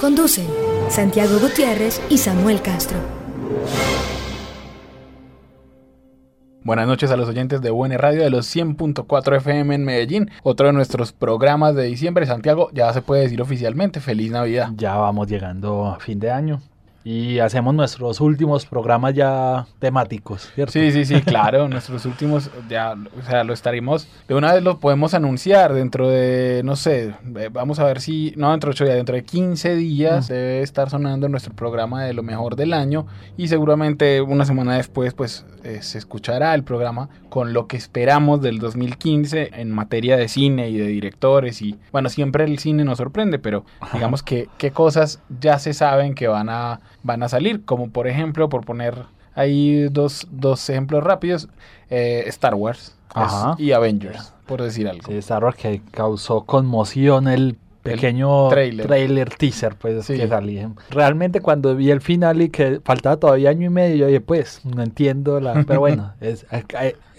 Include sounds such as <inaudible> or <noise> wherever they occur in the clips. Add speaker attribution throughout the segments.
Speaker 1: Conducen Santiago Gutiérrez y Samuel Castro.
Speaker 2: Buenas noches a los oyentes de Buena Radio de los 100.4 FM en Medellín. Otro de nuestros programas de diciembre. Santiago, ya se puede decir oficialmente, feliz Navidad.
Speaker 3: Ya vamos llegando a fin de año y hacemos nuestros últimos programas ya temáticos, ¿cierto?
Speaker 2: Sí, sí, sí, <laughs> claro, nuestros últimos ya, o sea, lo estaremos, de una vez lo podemos anunciar dentro de, no sé, eh, vamos a ver si, no dentro de 8 días, dentro de 15 días debe estar sonando nuestro programa de lo mejor del año y seguramente una semana después pues eh, se escuchará el programa con lo que esperamos del 2015 en materia de cine y de directores y bueno, siempre el cine nos sorprende, pero digamos que qué cosas ya se saben que van a van a salir, como por ejemplo, por poner ahí dos, dos ejemplos rápidos, eh, Star Wars y Avengers, por decir algo.
Speaker 3: Sí, Star Wars que causó conmoción el pequeño trailer. teaser pues que salía. Realmente cuando vi el final y que faltaba todavía año y medio, yo dije, pues, no entiendo la... Pero <laughs> bueno, es,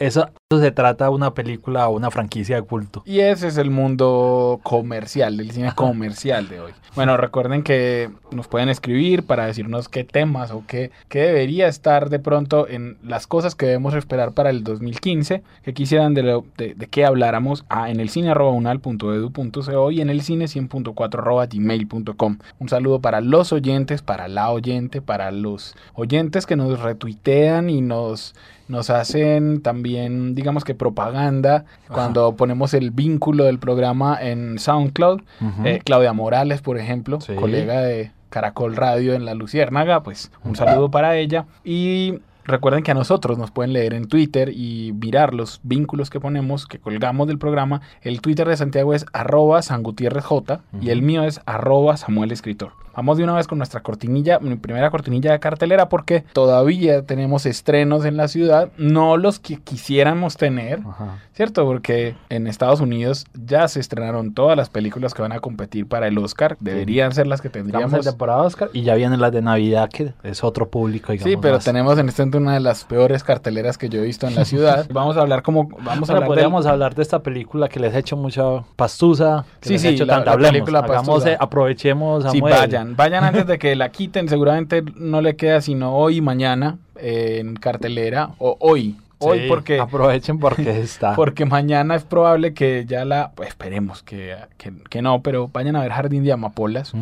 Speaker 3: eh, eso, se trata de una película o una franquicia de culto.
Speaker 2: Y ese es el mundo comercial, del cine comercial de hoy. Bueno, recuerden que nos pueden escribir para decirnos qué temas o qué, qué debería estar de pronto en las cosas que debemos esperar para el 2015, que quisieran de, lo, de, qué habláramos en el cine y en el cine 100.4 gmail.com. Un saludo para los oyentes, para la oyente, para los oyentes que nos retuitean y nos nos hacen también, digamos que propaganda cuando ponemos el vínculo del programa en SoundCloud. Eh, Claudia Morales, por ejemplo, colega de Caracol Radio en La Luciérnaga, pues un saludo para ella. Y Recuerden que a nosotros nos pueden leer en Twitter y mirar los vínculos que ponemos, que colgamos del programa. El Twitter de Santiago es arroba J y el mío es arroba Samuel Escritor. Vamos de una vez con nuestra cortinilla, mi primera cortinilla de cartelera, porque todavía tenemos estrenos en la ciudad, no los que quisiéramos tener, ¿cierto? Porque en Estados Unidos ya se estrenaron todas las películas que van a competir para el Oscar, deberían ser las que tendríamos.
Speaker 3: La temporada Oscar y ya vienen las de Navidad, que es otro público,
Speaker 2: digamos. Sí, pero tenemos en este momento una de las peores carteleras que yo he visto en la ciudad. <laughs> vamos a hablar como, vamos a hablar
Speaker 3: podríamos hablar de esta película que les ha hecho mucha pastusa, que sí, les sí, ha hecho la, tanta, película Hagamos, aprovechemos,
Speaker 2: Samuel. Vayan antes de que la quiten. Seguramente no le queda sino hoy y mañana en cartelera. O hoy. Hoy porque...
Speaker 3: Aprovechen porque <laughs> está.
Speaker 2: Porque mañana es probable que ya la... Pues esperemos que, que, no, pero vayan a ver Jardín de Amapolas.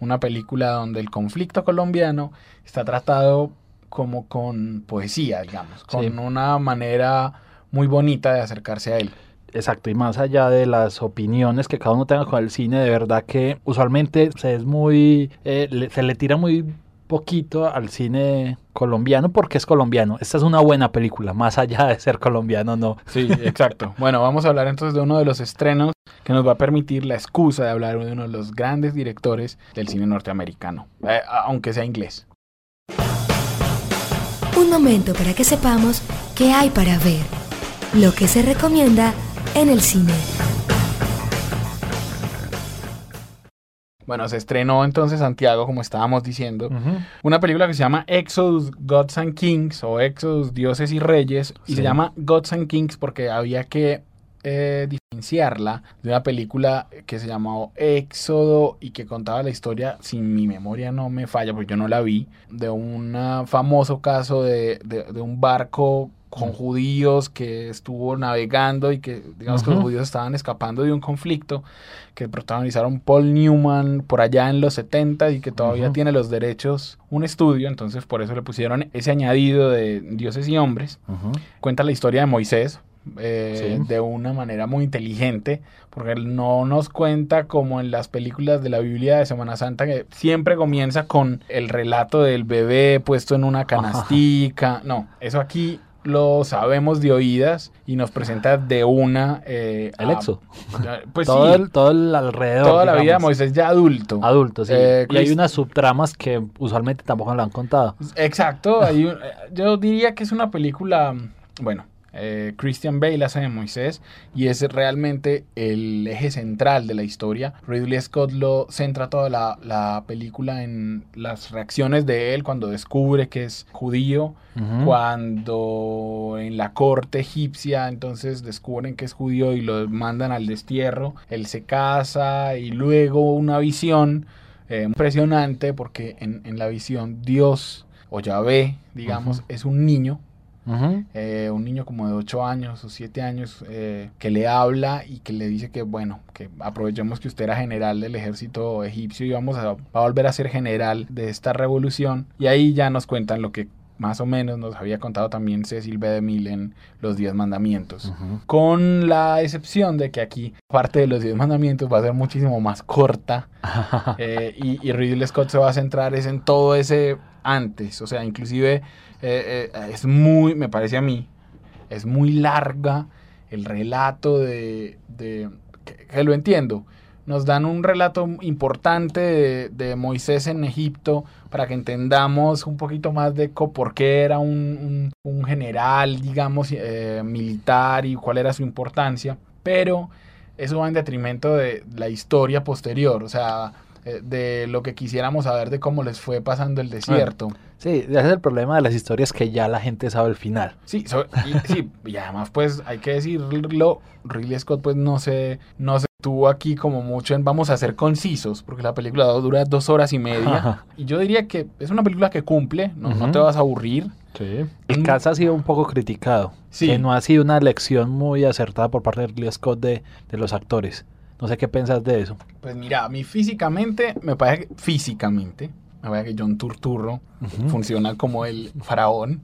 Speaker 2: Una película donde el conflicto colombiano está tratado como con poesía, digamos. Con una manera muy bonita de acercarse a él.
Speaker 3: Exacto, y más allá de las opiniones que cada uno tenga con el cine, de verdad que usualmente se es muy, eh, se le tira muy poquito al cine colombiano porque es colombiano. Esta es una buena película, más allá de ser colombiano, no.
Speaker 2: Sí, exacto. bueno, vamos a hablar entonces de uno de los estrenos que nos va a permitir la excusa de hablar de uno de los grandes directores del cine norteamericano, eh, aunque sea inglés.
Speaker 1: Un momento para que sepamos qué hay para ver, lo que se recomienda en el cine.
Speaker 2: Bueno, se estrenó entonces Santiago, como estábamos diciendo, una película que se llama Exodus Gods and Kings o Exodus Dioses y Reyes y se llama Gods and Kings porque había que eh, diferenciarla de una película que se llamó Éxodo y que contaba la historia, si mi memoria no me falla, porque yo no la vi, de un famoso caso de, de un barco con judíos que estuvo navegando y que digamos que los judíos estaban escapando de un conflicto que protagonizaron Paul Newman por allá en los 70 y que todavía tiene los derechos un estudio, entonces por eso le pusieron ese añadido de dioses y hombres. Cuenta la historia de Moisés, eh, de una manera muy inteligente, porque él no nos cuenta como en las películas de la Biblia de Semana Santa, que siempre comienza con el relato del bebé puesto en una canastica. No, eso aquí lo sabemos de oídas y nos presenta de una...
Speaker 3: Eh, el exo. Pues todo, el, todo el alrededor.
Speaker 2: Toda la vida de Moisés ya adulto.
Speaker 3: Adulto, sí. Eh, y hay unas subtramas que usualmente tampoco lo han contado.
Speaker 2: Exacto. hay yo diría que es una película, bueno, eh, Christian Bale hace de Moisés y es realmente el eje central de la historia. Ridley Scott lo centra toda la, película en las reacciones de él cuando descubre que es judío, cuando en la corte egipcia entonces descubren que es judío y lo mandan al destierro, él se casa y luego una visión eh, impresionante porque en, en, la visión Dios o Yahvé, digamos, es un niño eh, un niño como de 8 años o 7 años eh, que le habla y que le dice que, bueno, que aprovechemos que usted era general del ejército egipcio y vamos a, volver a ser general de esta revolución. Y ahí ya nos cuentan lo que más o menos nos había contado también Cecil B. DeMille en Los Diez Mandamientos. Con la excepción de que aquí parte de Los Diez Mandamientos va a ser muchísimo más corta <laughs> eh, y, y Ridley Scott se va a centrar es en todo ese antes, o sea, inclusive eh, eh, es muy, me parece a mí, es muy larga el relato de, que, lo entiendo. Nos dan un relato importante de, Moisés en Egipto para que entendamos un poquito más de por qué era un, general, digamos, eh, militar y cuál era su importancia. Pero eso va en detrimento de la historia posterior. O sea, de lo que quisiéramos saber de cómo les fue pasando el desierto.
Speaker 3: Sí, ese es el problema de las historias que ya la gente sabe el final.
Speaker 2: Sí, y, sí, y además pues hay que decirlo, Ridley Scott pues no se, no se tuvo aquí como mucho en vamos a ser concisos, porque la película dura dos horas y media. Y yo diría que es una película que cumple, no, no te vas a aburrir.
Speaker 3: Sí. El caso ha sido un poco criticado. Sí. Que no ha sido una lección muy acertada por parte de Ridley Scott de, de los actores. No sé qué piensas de eso.
Speaker 2: Pues mira, a mí físicamente, me parece que físicamente, me parece que John Turturro funciona como el faraón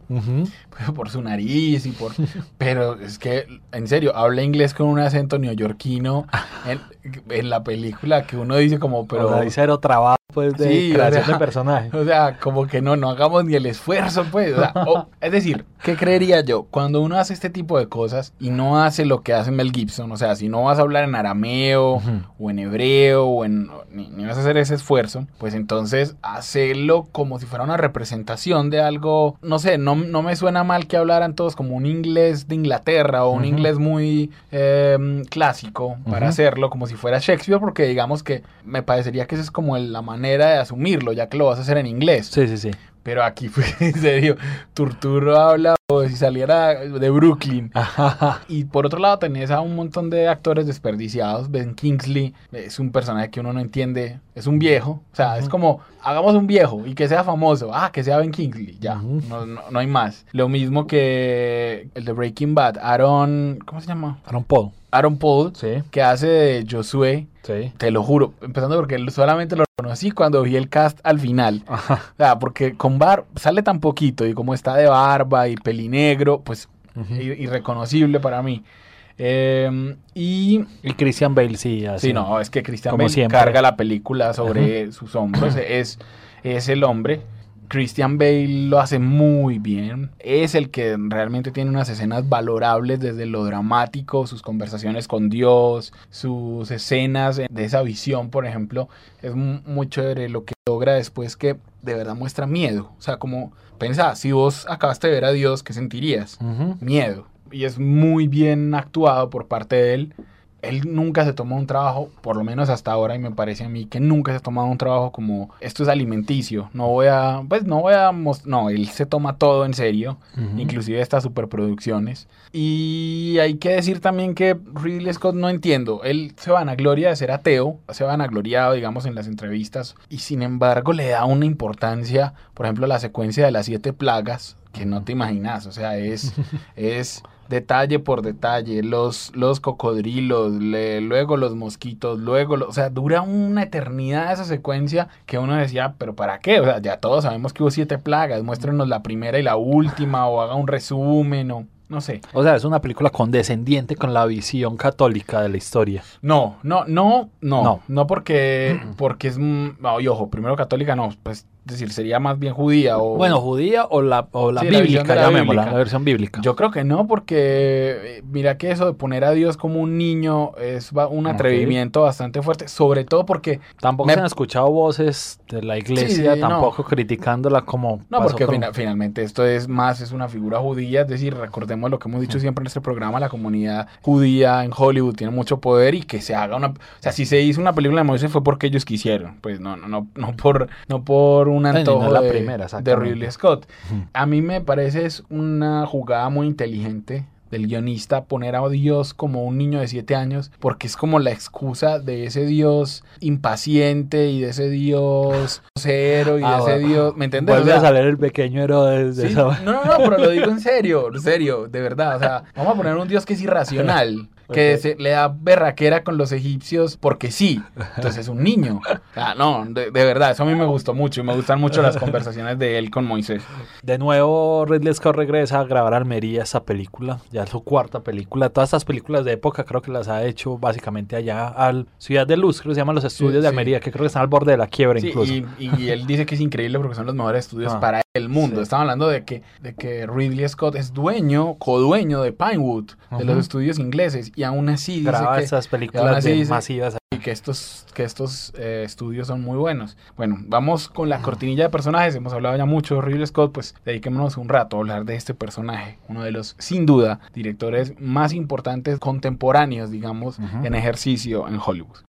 Speaker 2: por su nariz y por... Pero es que, en serio, habla inglés con un acento neoyorquino <laughs> en, la película que uno dice como, pero...
Speaker 3: O cero trabajo pues de creación de personaje. <laughs>
Speaker 2: O sea, como que no, no hagamos ni el esfuerzo, pues. <laughs> es decir, ¿qué creería yo? Cuando uno hace este tipo de cosas y no hace lo que hace Mel Gibson, o sea, si no vas a hablar en arameo o en hebreo o en ni, vas a hacer ese esfuerzo, pues entonces hacerlo como si fuera una representación de algo, no sé, no, no me suena mal que hablaran todos como un inglés de Inglaterra o un inglés muy em, clásico para hacerlo como si fuera Shakespeare, porque digamos que me parecería que esa es como la manera de asumirlo, ya que lo vas a hacer en inglés.
Speaker 3: Sí, sí, sí.
Speaker 2: Pero aquí fue, <laughs> en serio, Turturro habla como si saliera de Brooklyn. Y por otro lado tenés a un montón de actores desperdiciados. Ben Kingsley es un personaje que uno no entiende. Es un viejo. O sea, es como, hagamos un viejo y que sea famoso. Ah, que sea Ben Kingsley. Ya, no, no, hay más. Lo mismo que el de Breaking Bad. Aaron, ¿cómo se llama?
Speaker 3: Aaron Paul.
Speaker 2: Aaron Paul, sí. que hace de Josué. Sí. Te lo juro, empezando porque solamente lo conocí cuando vi el cast al final. O sea, porque con Bar sale tan poquito y como está de barba y pelinegro, pues irreconocible para mí. Em, y,
Speaker 3: y Christian Bale sí.
Speaker 2: Así, sí, no, es que Christian Bale carga la película sobre sus hombros. es, es el hombre. Christian Bale lo hace muy bien. Es el que realmente tiene unas escenas valorables desde lo dramático, sus conversaciones con Dios, sus escenas de esa visión, por ejemplo. Es muy chévere lo que logra después que de verdad muestra miedo. O sea, como pensá, si vos acabaste de ver a Dios, ¿qué sentirías? Miedo. Y es muy bien actuado por parte de él él nunca se tomó un trabajo, por lo menos hasta ahora, y me parece a mí que nunca se ha tomado un trabajo como esto es alimenticio. No voy a, pues no voy a, no, él se toma todo en serio, inclusive estas superproducciones. Y hay que decir también que Ridley Scott no entiendo, él se van a gloria de ser ateo, se van a gloriado, digamos, en las entrevistas, y sin embargo le da una importancia, por ejemplo, la secuencia de las siete plagas, que no te imaginas, o sea, es, <laughs> es detalle por detalle, los, los cocodrilos, luego los mosquitos, luego, o sea, dura una eternidad esa secuencia que uno decía, pero ¿para qué? O sea, ya todos sabemos que hubo siete plagas, muéstrenos la primera y la última, o haga un resumen, o no sé.
Speaker 3: O sea, es una película condescendiente con la visión católica de la historia.
Speaker 2: No, no, no, no, no, no porque, porque es, y ojo, primero católica no, pues es decir, sería más bien judía o...
Speaker 3: Bueno, judía o la, o la bíblica, la, llamémosla, la versión bíblica.
Speaker 2: Yo creo que no, porque eh, mira que eso de poner a Dios como un niño es un atrevimiento bastante fuerte, sobre todo porque...
Speaker 3: Tampoco se han escuchado voces de la iglesia, tampoco criticándola como...
Speaker 2: No, porque finalmente esto es más, es una figura judía, es decir, recordemos lo que hemos dicho siempre en este programa, la comunidad judía en Hollywood tiene mucho poder y que se haga una... O sea, si se hizo una película de Moisés fue porque ellos quisieron, pues no, no, no, no por... No por un antojo
Speaker 3: la
Speaker 2: de,
Speaker 3: primera,
Speaker 2: de Ridley Scott. A mí me parece es una jugada muy inteligente del guionista poner a Dios como un niño de siete años, porque es como la excusa de ese Dios impaciente y de ese Dios <laughs> cero y de ah, ese Dios, ¿me entiendes?
Speaker 3: Vuelve a salir el pequeño héroe de,
Speaker 2: No, no, no, pero lo digo en serio, en serio, de verdad, o sea, vamos a poner un Dios que es irracional <laughs> que se, le da berraquera con los egipcios porque sí. Entonces es un niño. Ah, no, de, verdad, eso a mí me gustó mucho y me gustan mucho las conversaciones de él con Moisés.
Speaker 3: De nuevo, Ridley Scott regresa a grabar Almería esa película, ya es su cuarta película. Todas estas películas de época creo que las ha hecho básicamente allá al Ciudad de Luz, creo que se llaman los estudios de Almería, que creo que están al borde de la quiebra incluso.
Speaker 2: Y, él dice que es increíble porque son los mejores estudios ah. para el mundo. Estamos hablando de que, de que Ridley Scott es dueño, codueño de Pinewood, de los estudios ingleses, y aún así
Speaker 3: graba esas películas masivas
Speaker 2: y que estos que estos eh, estudios son muy buenos. Bueno, vamos con la cortinilla de personajes. Hemos hablado ya mucho de Ridley Scott, pues dediquémonos un rato a hablar de este personaje, uno de los sin duda directores más importantes contemporáneos, digamos, en ejercicio en Hollywood.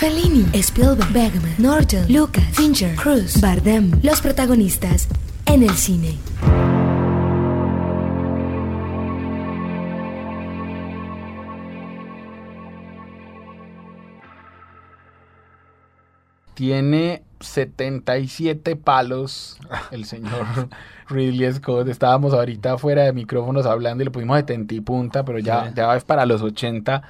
Speaker 1: Fellini, Spielberg, Bergman, Norton, Lucas, Fincher, Cruz, Bardem, los protagonistas en el cine.
Speaker 2: tiene 77 palos el señor <laughs> Ridley Scott. Estábamos ahorita fuera de micrófonos hablando y le pusimos de punta, pero ya, ya es para los 80.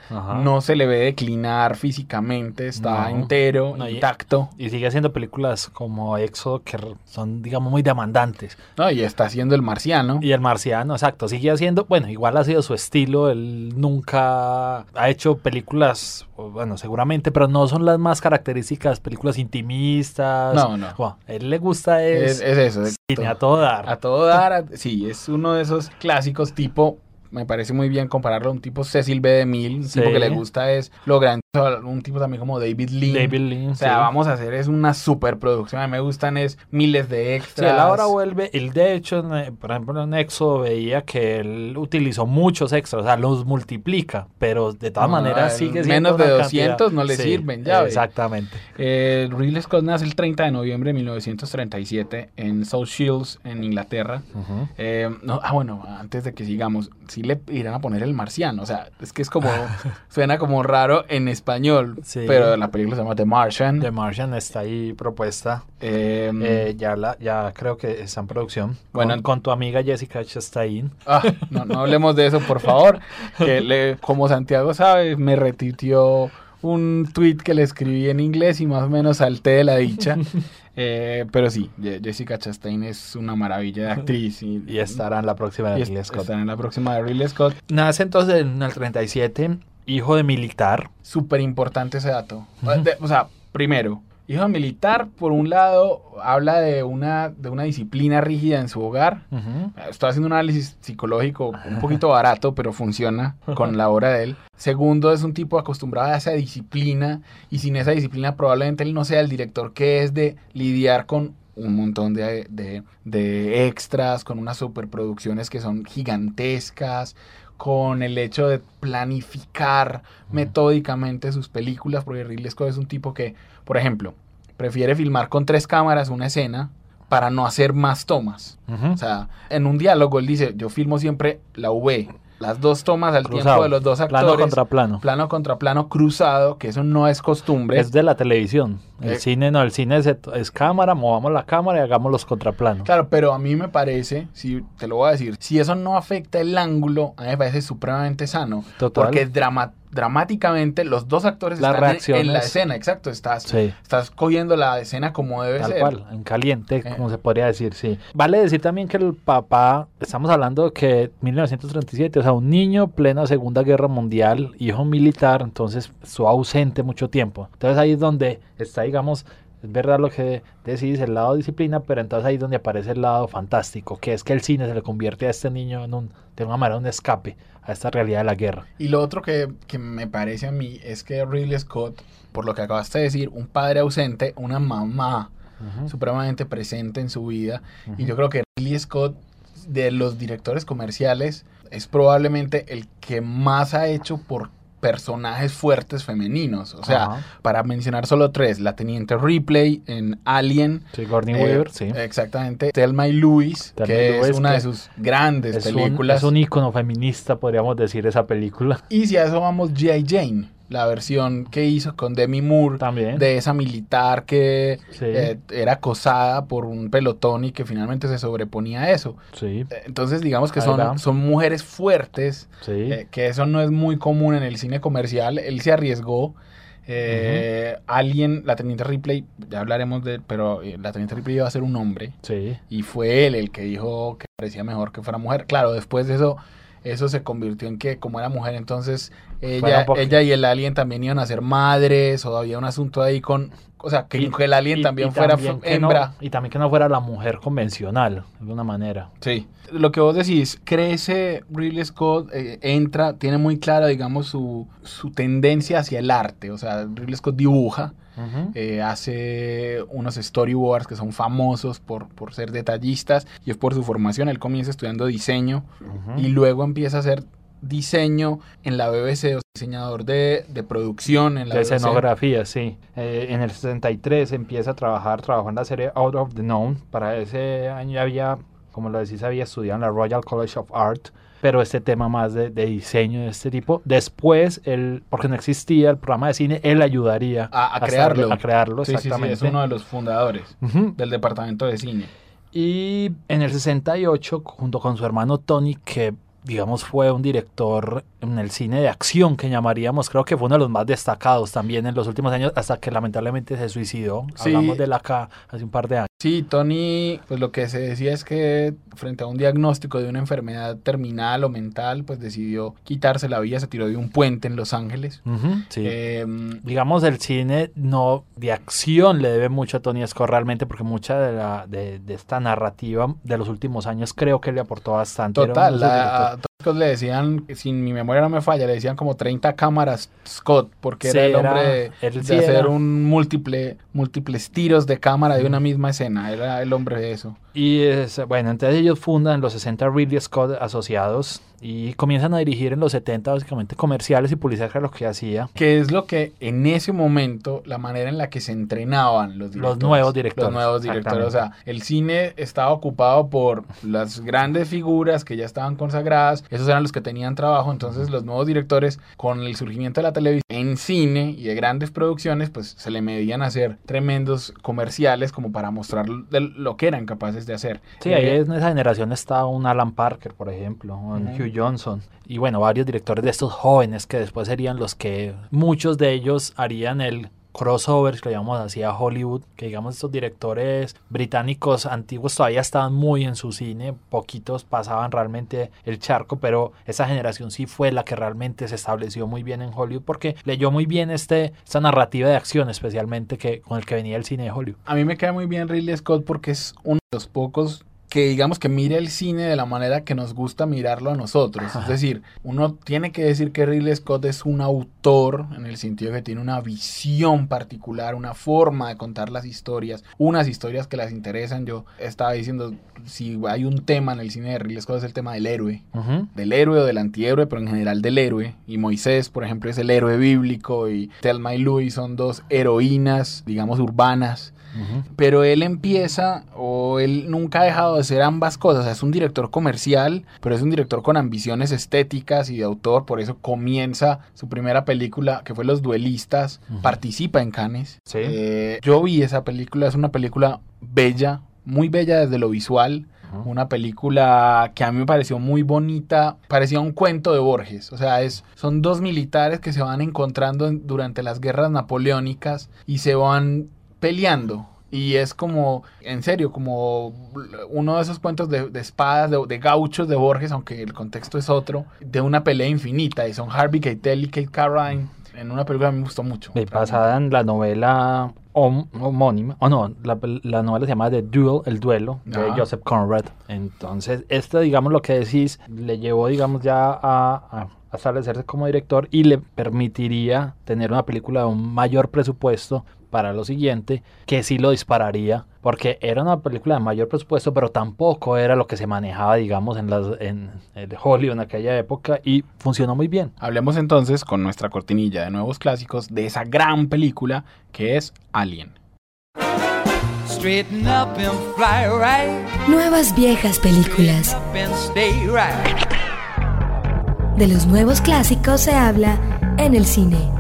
Speaker 2: No se le ve declinar físicamente, está entero, intacto.
Speaker 3: Y, sigue haciendo películas como Exo que son, digamos, muy demandantes.
Speaker 2: No, y está haciendo El Marciano.
Speaker 3: Y El Marciano, exacto. Sigue haciendo, bueno, igual ha sido su estilo. Él nunca ha hecho películas, bueno, seguramente, pero no son las más características, películas intimistas.
Speaker 2: No, no.
Speaker 3: a él le gusta es,
Speaker 2: es, es eso.
Speaker 3: Cine a todo dar.
Speaker 2: A todo dar, sí, es uno de esos clásicos tipo me parece muy bien compararlo a un tipo Cecil B. DeMille, un tipo que le gusta es lo grande, un tipo también como David Lean.
Speaker 3: David Lean,
Speaker 2: O sea, vamos a hacer es una superproducción, a mí me gustan es miles de extras.
Speaker 3: Sí, él ahora vuelve, él de hecho, por ejemplo en Exo veía que él utilizó muchos extras, o sea, los multiplica, pero de todas maneras sigue
Speaker 2: siendo Menos de 200 no le sirven, ya
Speaker 3: Exactamente.
Speaker 2: Eh, Ridley Scott nace el 30 de noviembre de 1937 en South Shields, en Inglaterra. Eh, no, ah, bueno, antes de que sigamos, le irán a poner el marciano. O sea, es que es como, <laughs> suena como raro en español, pero la película se llama The Martian.
Speaker 3: The Martian está ahí propuesta. Em, eh, ya, la, ya creo que está en producción. Bueno, con, tu amiga Jessica Chastain.
Speaker 2: Ah, no, no hablemos de eso, por favor. Que le, como Santiago sabe, me retitió un tweet que le escribí en inglés y más o menos salté de la dicha. <laughs> Eh, pero sí, Jessica Chastain es una maravilla de actriz. Y,
Speaker 3: estará en la próxima de Ridley Scott.
Speaker 2: Estará en la próxima de Ridley Scott.
Speaker 3: Nace entonces en el 37, hijo de militar.
Speaker 2: Súper importante ese dato. o sea, primero, Hijo militar, por un lado, habla de una, de una disciplina rígida en su hogar. Estoy haciendo un análisis psicológico un <laughs> poquito barato, pero funciona con la obra de él. Segundo, es un tipo acostumbrado a esa disciplina y sin esa disciplina probablemente él no sea el director que es de lidiar con un montón de, de, de extras, con unas superproducciones que son gigantescas, con el hecho de planificar metódicamente sus películas, porque Ridley Scott es un tipo que, por ejemplo, prefiere filmar con tres cámaras una escena para no hacer más tomas. O sea, en un diálogo él dice, yo filmo siempre la V, las dos tomas al tiempo de los dos actores.
Speaker 3: Plano contra plano.
Speaker 2: Plano contra plano cruzado, que eso no es costumbre.
Speaker 3: Es de la televisión. El eh, cine no, el cine es, cámara, movamos la cámara y hagamos los contraplanos.
Speaker 2: Claro, pero a mí me parece, si te lo voy a decir, si eso no afecta el ángulo, a mí me parece supremamente sano. Total. Porque es dramático dramáticamente los dos actores están en, la escena, exacto, estás, estás cogiendo la escena como debe
Speaker 3: Tal
Speaker 2: ser.
Speaker 3: cual, en caliente, eh. como se podría decir, sí. Vale decir también que el papá, estamos hablando que 1937, o sea, un niño plena Segunda Guerra Mundial, hijo militar, entonces estuvo ausente mucho tiempo. Entonces ahí es donde está, digamos, Es verdad lo que decís, el lado disciplina, pero entonces ahí es donde aparece el lado fantástico, que es que el cine se le convierte a este niño en un, de una manera, un escape a esta realidad de la guerra.
Speaker 2: Y lo otro que, que me parece a mí es que Ridley Scott, por lo que acabaste de decir, un padre ausente, una mamá supremamente presente en su vida, y yo creo que Ridley Scott, de los directores comerciales, es probablemente el que más ha hecho por personajes fuertes femeninos. O sea, para mencionar solo tres, la Teniente Ripley en Alien.
Speaker 3: Sí, Gordon eh, Weaver, sí.
Speaker 2: Exactamente. Thelma y Louise, que es una de sus grandes películas.
Speaker 3: es un ícono feminista, podríamos decir, esa película.
Speaker 2: Y si a eso vamos, G.I. Jane la versión que hizo con Demi Moore
Speaker 3: También.
Speaker 2: de esa militar que eh, era acosada por un pelotón y que finalmente se sobreponía a eso.
Speaker 3: Sí.
Speaker 2: Eh, entonces digamos que son, son mujeres fuertes, eh, que eso no es muy común en el cine comercial. Él se arriesgó. Alguien, la Teniente Ripley, ya hablaremos de pero la Teniente Ripley iba a ser un hombre.
Speaker 3: Sí.
Speaker 2: Y fue él el que dijo que parecía mejor que fuera mujer. Claro, después de eso eso se convirtió en que como era mujer entonces ella, ella y el alien también iban a ser madres o había un asunto ahí con o sea que, el alien también fuera hembra.
Speaker 3: y también que no fuera la mujer convencional de alguna manera.
Speaker 2: Sí. Lo que vos decís crece Ridley Scott eh, entra tiene muy clara digamos su, su tendencia hacia el arte o sea Ridley Scott dibuja eh, hace unos storyboards que son famosos por, por ser detallistas y es por su formación. Él comienza estudiando diseño y luego empieza a hacer diseño en la BBC, o diseñador de, de producción en la
Speaker 3: de escenografía, sí. Eh, en el 63 empieza a trabajar, trabajó en la serie Out of the Known. Para ese año había, como lo decís, había estudiado en la Royal College of Art pero este tema más de, diseño de este tipo. Después, él, porque no existía el programa de cine, él ayudaría
Speaker 2: a, crearlo.
Speaker 3: a crearlo, exactamente.
Speaker 2: es uno de los fundadores del departamento de cine.
Speaker 3: Y en el 68, junto con su hermano Tony, que digamos, fue un director en el cine de acción que llamaríamos, creo que fue uno de los más destacados también en los últimos años, hasta que lamentablemente se suicidó. Hablamos de la acá hace un par de años.
Speaker 2: Sí, Tony, pues lo que se decía es que frente a un diagnóstico de una enfermedad terminal o mental, pues decidió quitarse la vida, se tiró de un puente en Los Ángeles.
Speaker 3: sí. Em, digamos, el cine no de acción le debe mucho a Tony Scott realmente, porque mucha de, la, de, esta narrativa de los últimos años creo que le aportó bastante.
Speaker 2: Total, le decían, sin mi memoria no me falla, le decían como 30 cámaras Scott, porque era el hombre de, hacer un múltiple, múltiples tiros de cámara de una misma escena era el hombre de eso.
Speaker 3: Y es, bueno, entonces ellos fundan los 60 Ridley Scott asociados y comienzan a dirigir en los 70 básicamente comerciales y publicidad que lo que hacía.
Speaker 2: Que es lo que en ese momento, la manera en la que se entrenaban los
Speaker 3: Los nuevos directores.
Speaker 2: Los nuevos directores. O sea, el cine estaba ocupado por las grandes figuras que ya estaban consagradas, esos eran los que tenían trabajo, entonces los nuevos directores con el surgimiento de la televisión en cine y de grandes producciones, pues se le medían a hacer tremendos comerciales como para mostrar lo que eran capaces de hacer.
Speaker 3: Sí, ahí en esa generación está un Alan Parker, por ejemplo, un Hugh Johnson y bueno, varios directores de estos jóvenes que después serían los que muchos de ellos harían el crossover, que lo llamamos así a Hollywood, que digamos estos directores británicos antiguos todavía estaban muy en su cine, poquitos pasaban realmente el charco, pero esa generación sí fue la que realmente se estableció muy bien en Hollywood porque leyó muy bien este, esta narrativa de acción especialmente que, con el que venía el cine de Hollywood.
Speaker 2: A mí me queda muy bien Ridley Scott porque es uno de los pocos que digamos que mire el cine de la manera que nos gusta mirarlo a nosotros. Es decir, uno tiene que decir que Ridley Scott es un autor en el sentido que tiene una visión particular, una forma de contar las historias, unas historias que las interesan. Yo estaba diciendo, si hay un tema en el cine de Ridley Scott es el tema del héroe, del héroe o del antihéroe, pero en general del héroe. Y Moisés, por ejemplo, es el héroe bíblico y Thelma y Louise son dos heroínas, digamos, urbanas pero él empieza, o él nunca ha dejado de ser ambas cosas. es un director comercial, pero es un director con ambiciones estéticas y de autor. Por eso comienza su primera película, que fue Los Duelistas. Participa en Cannes. Eh, yo vi esa película, es una película bella, muy bella desde lo visual. Una película que a mí me pareció muy bonita, parecía un cuento de Borges, o sea, es, son dos militares que se van encontrando durante las guerras napoleónicas y se van peleando. Y es como, en serio, como uno de esos cuentos de, espadas, de, gauchos de Borges, aunque el contexto es otro, de una pelea infinita. Y son Harvey Keitel y Kate Carradine en una película que me gustó mucho.
Speaker 3: basada en la novela homónima, o no, la, novela se llama The Duel, El Duelo, de. Joseph Conrad. Entonces, este, digamos, lo que decís, le llevó, digamos, ya a, a establecerse como director y le permitiría tener una película de un mayor presupuesto para lo siguiente, que sí lo dispararía, porque era una película de mayor presupuesto, pero tampoco era lo que se manejaba, digamos, en, las, en el Hollywood en aquella época y funcionó muy bien.
Speaker 2: Hablemos entonces con nuestra cortinilla de nuevos clásicos de esa gran película que es Alien.
Speaker 1: Nuevas viejas películas. De los nuevos clásicos se habla en el cine.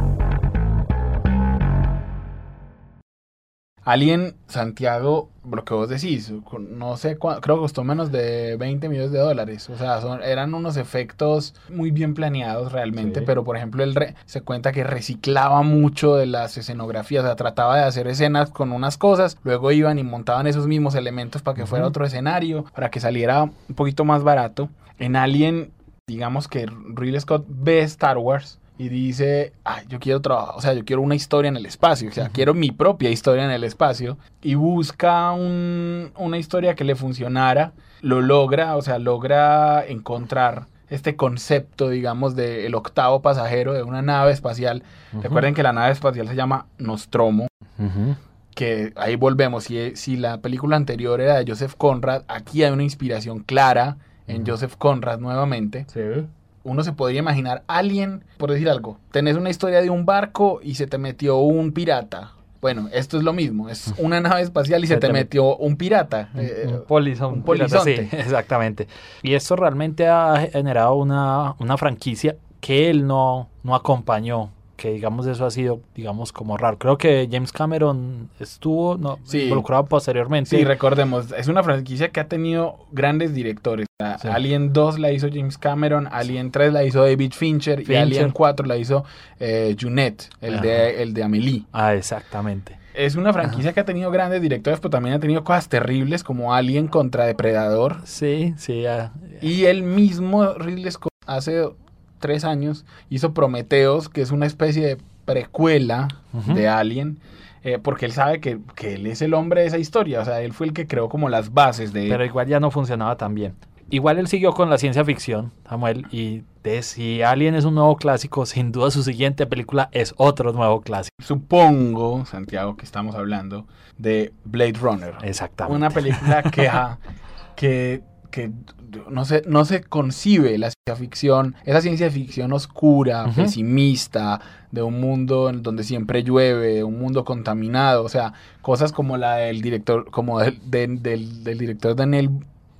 Speaker 2: Alien Santiago, lo que vos decís, no sé, creo que costó menos de 20 millones de dólares. O sea, son, eran unos efectos muy bien planeados realmente, pero por ejemplo, él se cuenta que reciclaba mucho de las escenografías, o sea, trataba de hacer escenas con unas cosas, luego iban y montaban esos mismos elementos para que fuera otro escenario, para que saliera un poquito más barato. En Alien, digamos que Ridley Scott ve Star Wars y dice, ay, yo quiero trabajar, o sea, yo quiero una historia en el espacio, o sea, quiero mi propia historia en el espacio, y busca una historia que le funcionara, lo logra, o sea, logra encontrar este concepto, digamos, del octavo pasajero de una nave espacial. Recuerden que la nave espacial se llama Nostromo, que ahí volvemos, si, si la película anterior era de Joseph Conrad, aquí hay una inspiración clara en Joseph Conrad nuevamente. Sí uno se podría imaginar alguien, por decir algo, tenés una historia de un barco y se te metió un pirata. Bueno, esto es lo mismo, es <laughs> una nave espacial y se, te, metió un pirata.
Speaker 3: un, eh, polizonte. Sí, <laughs> exactamente. Y esto realmente ha generado una, una franquicia que él no, no acompañó que digamos eso ha sido digamos como raro. Creo que James Cameron estuvo no, involucrado posteriormente.
Speaker 2: Sí, recordemos, es una franquicia que ha tenido grandes directores. Alien 2 la hizo James Cameron, Alien 3 la hizo David Fincher, y Alien 4 la hizo eh, Junet, el de, el de Amelie.
Speaker 3: Ah, exactamente.
Speaker 2: Es una franquicia que ha tenido grandes directores, pero también ha tenido cosas terribles como Alien contra Depredador.
Speaker 3: Sí, sí.
Speaker 2: Y él mismo, Ridley Scott, hace tres años, hizo Prometeos, que es una especie de precuela de Alien. Eh, porque él sabe que, él es el hombre de esa historia, o sea, él fue el que creó como las bases de...
Speaker 3: Pero igual ya no funcionaba tan bien. Igual él siguió con la ciencia ficción, Samuel, y de si Alien es un nuevo clásico, sin duda su siguiente película es otro nuevo clásico.
Speaker 2: Supongo, Santiago, que estamos hablando de Blade Runner.
Speaker 3: Exactamente.
Speaker 2: Una película que, <laughs> que que no se, no se concibe la ciencia ficción, esa ciencia ficción oscura, pesimista, de un mundo en donde siempre llueve, un mundo contaminado, o sea, cosas como la del director, como del, del, del director Daniel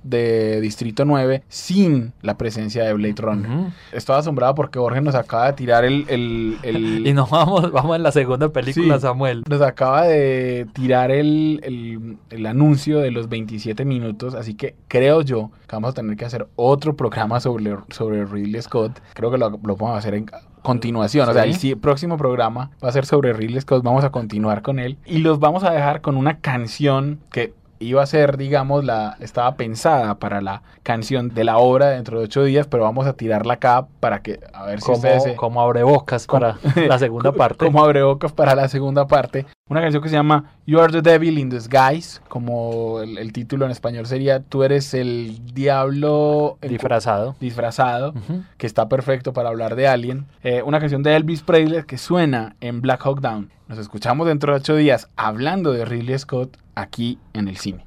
Speaker 2: de Distrito 9 sin la presencia de Blade Runner. Estoy asombrado porque Jorge nos acaba de tirar el... el, <laughs>
Speaker 3: y nos vamos, vamos en la segunda película, Samuel.
Speaker 2: Nos acaba de tirar el, el, anuncio de los 27 minutos, así que creo yo que vamos a tener que hacer otro programa sobre, sobre Ridley Scott. Creo que lo, lo vamos a hacer en continuación. O sea, el próximo programa va a ser sobre Ridley Scott. Vamos a continuar con él. Y los vamos a dejar con una canción que iba a ser, digamos, la estaba pensada para la canción de la obra dentro de ocho días, pero vamos a tirarla acá para que, a ver si
Speaker 3: como,
Speaker 2: ustedes...
Speaker 3: Como <laughs> abre bocas para la segunda parte.
Speaker 2: Como abre bocas para la segunda parte. Una canción que se llama You Are the Devil in Disguise, como el, título en español sería Tú eres el diablo...
Speaker 3: disfrazado.
Speaker 2: Disfrazado, que está perfecto para hablar de Alien. Eh, una canción de Elvis Presley que suena en Black Hawk Down. Nos escuchamos dentro de ocho días hablando de Ridley Scott aquí en el cine.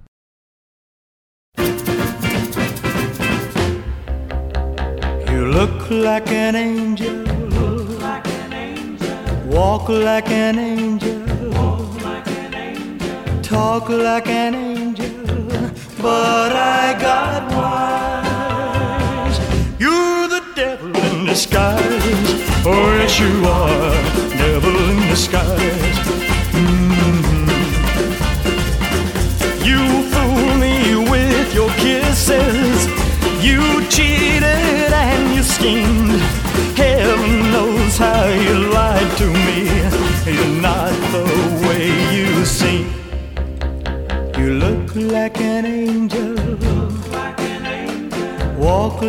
Speaker 2: You look like an angel. Walk like an angel. Talk like an angel. But I got wise. You're the devil in disguise. Oh, yes, you are. Devil in disguise. Mm-hmm. You fool me with your kisses. You cheated and you schemed. Heaven knows how you lied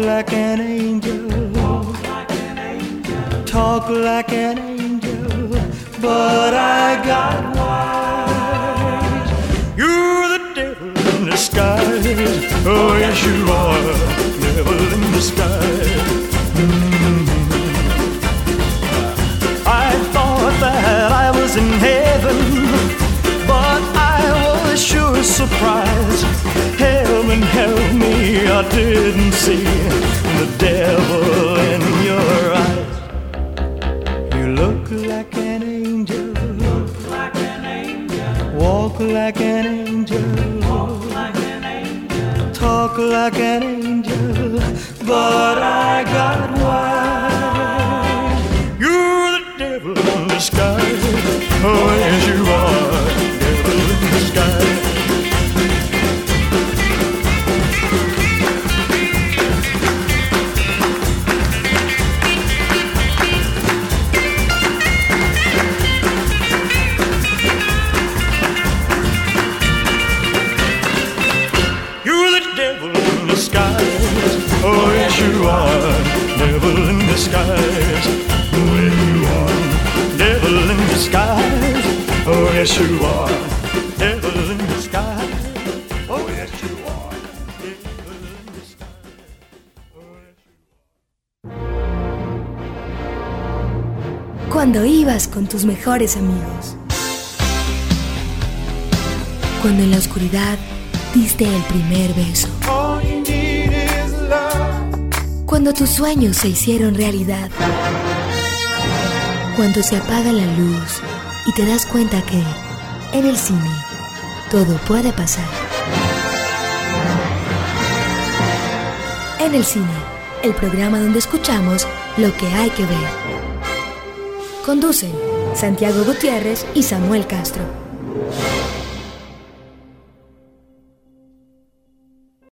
Speaker 2: like an angel. Walk like an angel. Talk like an angel. But I got
Speaker 4: wise. You're the devil in disguise. Oh, yes, you are. Devil in disguise. Mm-hmm. I thought that I was in heaven, but I was sure surprised I didn't see the devil in your
Speaker 1: Cuando ibas con tus mejores amigos. Cuando en la oscuridad diste el primer beso. Cuando tus sueños se hicieron realidad. Cuando se apaga la luz y te das cuenta que en el cine todo puede pasar. En el cine, el programa donde escuchamos lo que hay que ver. Conducen Santiago Gutiérrez y Samuel Castro.